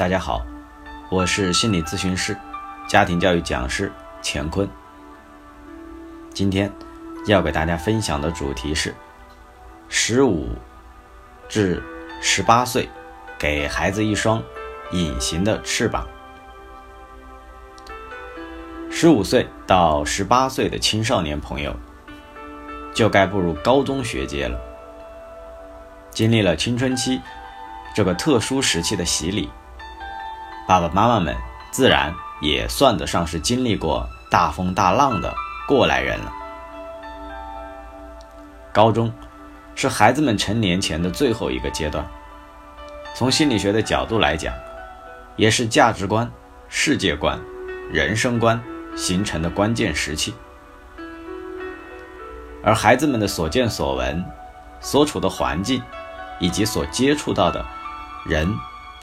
大家好，我是心理咨询师、家庭教育讲师乾坤。今天要给大家分享的主题是：十五至十八岁，给孩子一双隐形的翅膀。十五岁到十八岁的青少年朋友，就该步入高中学阶了。经历了青春期这个特殊时期的洗礼。爸爸妈妈们自然也算得上是经历过大风大浪的过来人了。高中是孩子们成年前的最后一个阶段，从心理学的角度来讲，也是价值观、世界观、人生观形成的关键时期。而孩子们的所见所闻、所处的环境以及所接触到的人，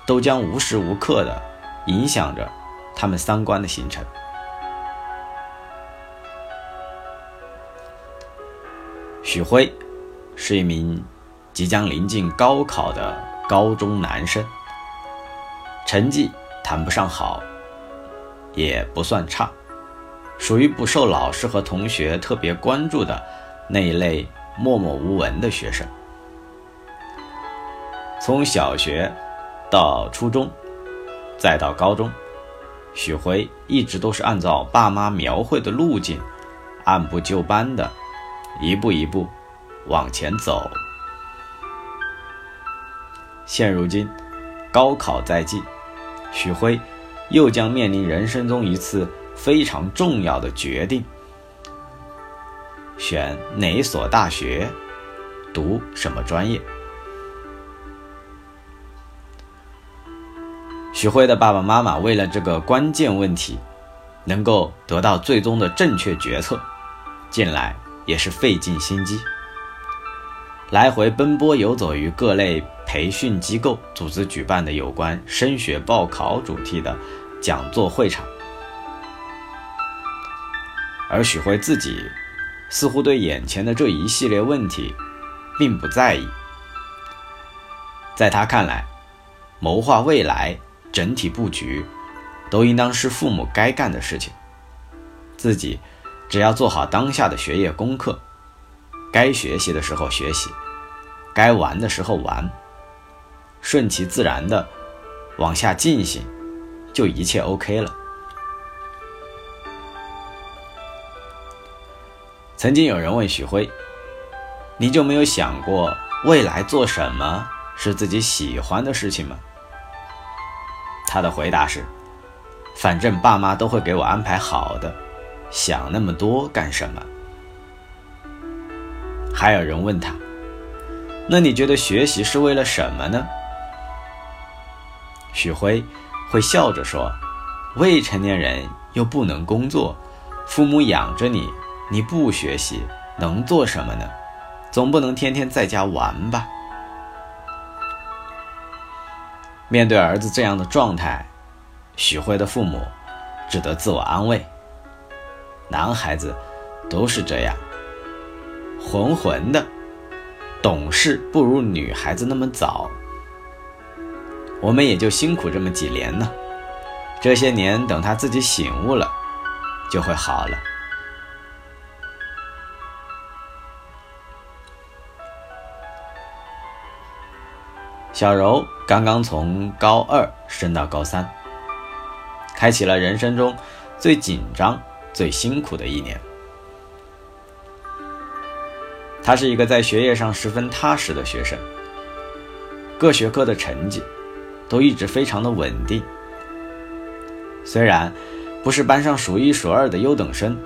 都将无时无刻的。影响着他们三观的形成。许辉是一名即将临近高考的高中男生，成绩谈不上好，也不算差，属于不受老师和同学特别关注的那一类默默无闻的学生。从小学到初中。再到高中，许辉一直都是按照爸妈描绘的路径，按部就班的，一步一步往前走。现如今，高考在即，许辉又将面临人生中一次非常重要的决定：选哪所大学，读什么专业。许辉的爸爸妈妈为了这个关键问题，能够得到最终的正确决策，近来也是费尽心机，来回奔波游走于各类培训机构组织举办的有关升学报考主题的讲座会场。而许辉自己似乎对眼前的这一系列问题并不在意，在他看来，谋划未来。整体布局，都应当是父母该干的事情。自己只要做好当下的学业功课，该学习的时候学习，该玩的时候玩，顺其自然的往下进行，就一切 OK 了。曾经有人问许辉：“你就没有想过未来做什么是自己喜欢的事情吗？”他的回答是：“反正爸妈都会给我安排好的，想那么多干什么？”还有人问他：“那你觉得学习是为了什么呢？”许辉会笑着说：“未成年人又不能工作，父母养着你，你不学习能做什么呢？总不能天天在家玩吧？”面对儿子这样的状态，许辉的父母只得自我安慰：男孩子都是这样，混混的，懂事不如女孩子那么早。我们也就辛苦这么几年呢，这些年等他自己醒悟了，就会好了。小柔刚刚从高二升到高三，开启了人生中最紧张、最辛苦的一年。他是一个在学业上十分踏实的学生，各学科的成绩都一直非常的稳定。虽然不是班上数一数二的优等生，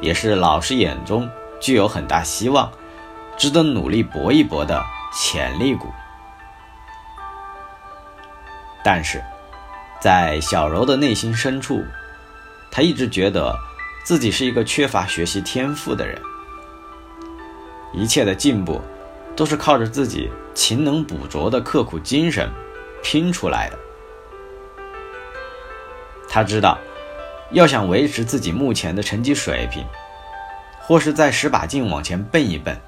也是老师眼中具有很大希望、值得努力搏一搏的潜力股。但是，在小柔的内心深处，她一直觉得自己是一个缺乏学习天赋的人。一切的进步，都是靠着自己勤能补拙的刻苦精神拼出来的。他知道，要想维持自己目前的成绩水平，或是再使把劲往前奔一奔，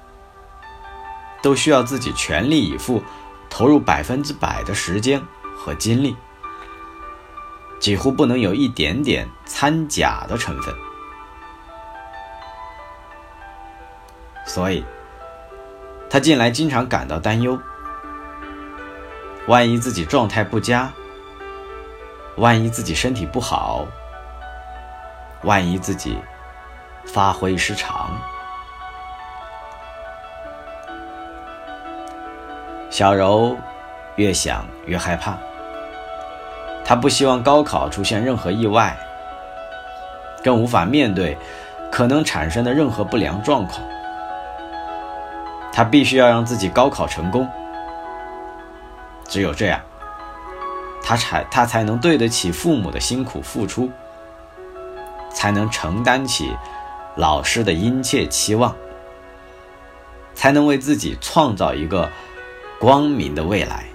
都需要自己全力以赴，投入百分之百的时间。和精力，几乎不能有一点点掺假的成分。所以，他近来经常感到担忧：万一自己状态不佳，万一自己身体不好，万一自己发挥失常。小柔越想越害怕，他不希望高考出现任何意外，更无法面对可能产生的任何不良状况。他必须要让自己高考成功，只有这样，他才他才能对得起父母的辛苦付出，才能承担起老师的殷切期望，才能为自己创造一个。光明的未来。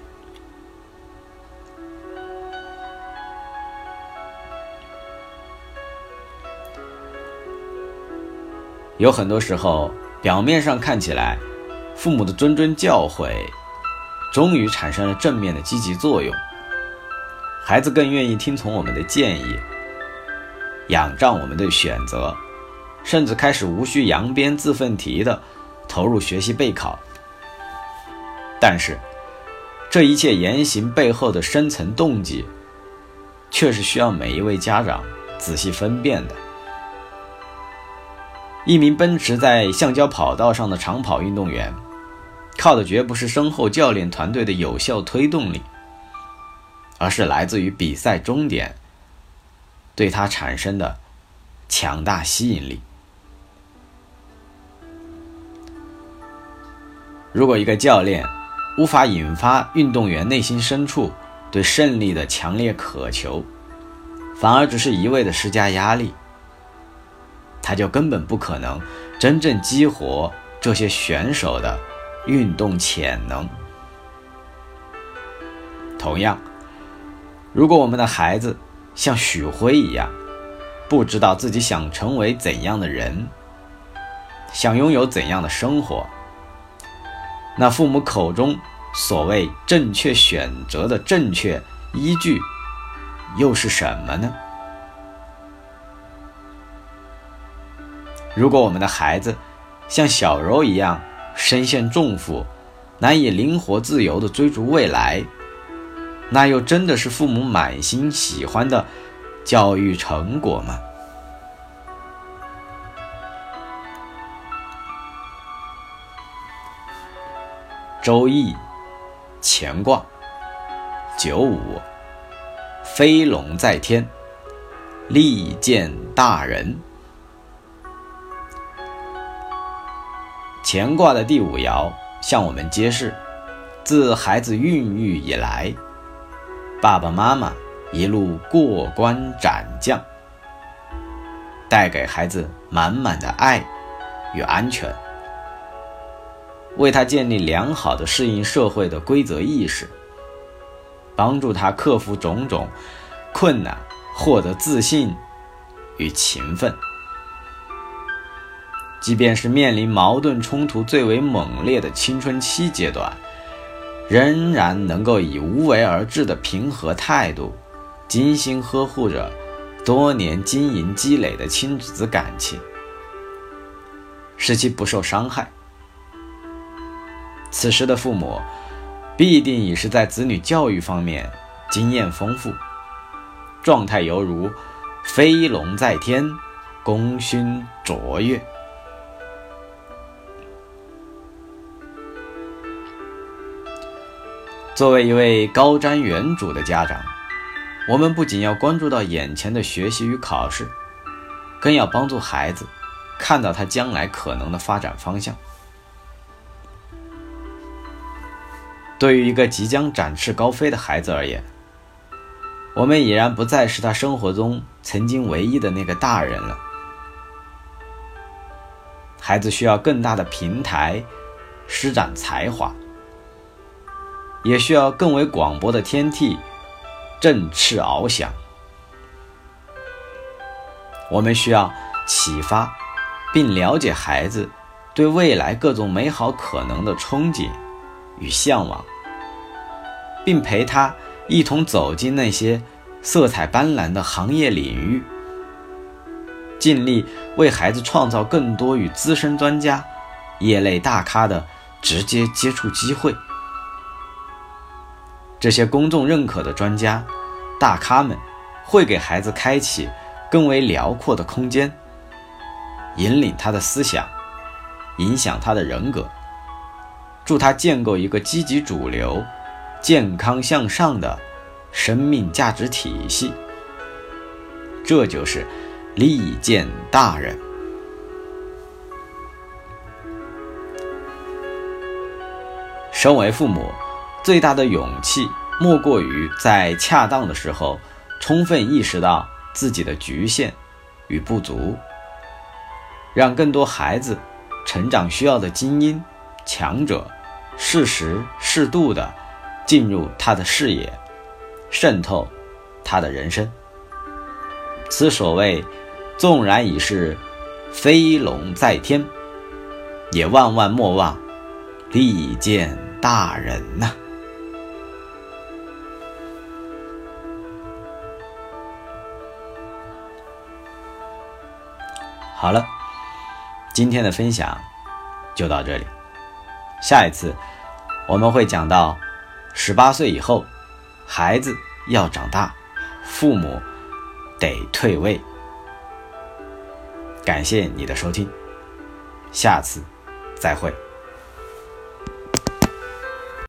有很多时候，表面上看起来，父母的谆谆教诲，终于产生了正面的积极作用，孩子更愿意听从我们的建议，仰仗我们的选择，甚至开始无需扬鞭自奋蹄的投入学习备考。但是，这一切言行背后的深层动机，却是需要每一位家长仔细分辨的。一名奔驰在橡胶跑道上的长跑运动员，靠的绝不是身后教练团队的有效推动力，而是来自于比赛终点对他产生的强大吸引力。如果一个教练，无法引发运动员内心深处对胜利的强烈渴求，反而只是一味的施加压力，他就根本不可能真正激活这些选手的运动潜能。同样，如果我们的孩子像许辉一样，不知道自己想成为怎样的人，想拥有怎样的生活。那父母口中所谓正确选择的正确依据，又是什么呢？如果我们的孩子像小柔一样身陷重负，难以灵活自由地追逐未来，那又真的是父母满心喜欢的教育成果吗？周易，乾卦，九五，飞龙在天，利见大人。乾卦的第五爻向我们揭示，自孩子孕育以来，爸爸妈妈一路过关斩将，带给孩子满满的爱与安全。为他建立良好的适应社会的规则意识，帮助他克服种种困难，获得自信与勤奋。即便是面临矛盾冲突最为猛烈的青春期阶段，仍然能够以无为而治的平和态度，精心呵护着多年经营积累的亲子感情，使其不受伤害。此时的父母，必定已是在子女教育方面经验丰富，状态犹如飞龙在天，功勋卓越。作为一位高瞻远瞩的家长，我们不仅要关注到眼前的学习与考试，更要帮助孩子看到他将来可能的发展方向。对于一个即将展翅高飞的孩子而言，我们已然不再是他生活中曾经唯一的那个大人了。孩子需要更大的平台施展才华，也需要更为广博的天地振翅翱翔。我们需要启发并了解孩子对未来各种美好可能的憧憬。与向往，并陪他一同走进那些色彩斑斓的行业领域，尽力为孩子创造更多与资深专家、业内大咖的直接接触机会。这些公众认可的专家、大咖们，会给孩子开启更为辽阔的空间，引领他的思想，影响他的人格，助他建构一个积极主流、健康向上的。生命价值体系，这就是利见大人。身为父母，最大的勇气莫过于在恰当的时候，充分意识到自己的局限与不足，让更多孩子成长需要的精英、强者，适时适度的进入他的视野。渗透他的人生。此所谓，纵然已是飞龙在天，也万万莫忘利见大人呐。好了，今天的分享就到这里。下一次我们会讲到十八岁以后。孩子要长大，父母得退位。感谢你的收听，下次再会。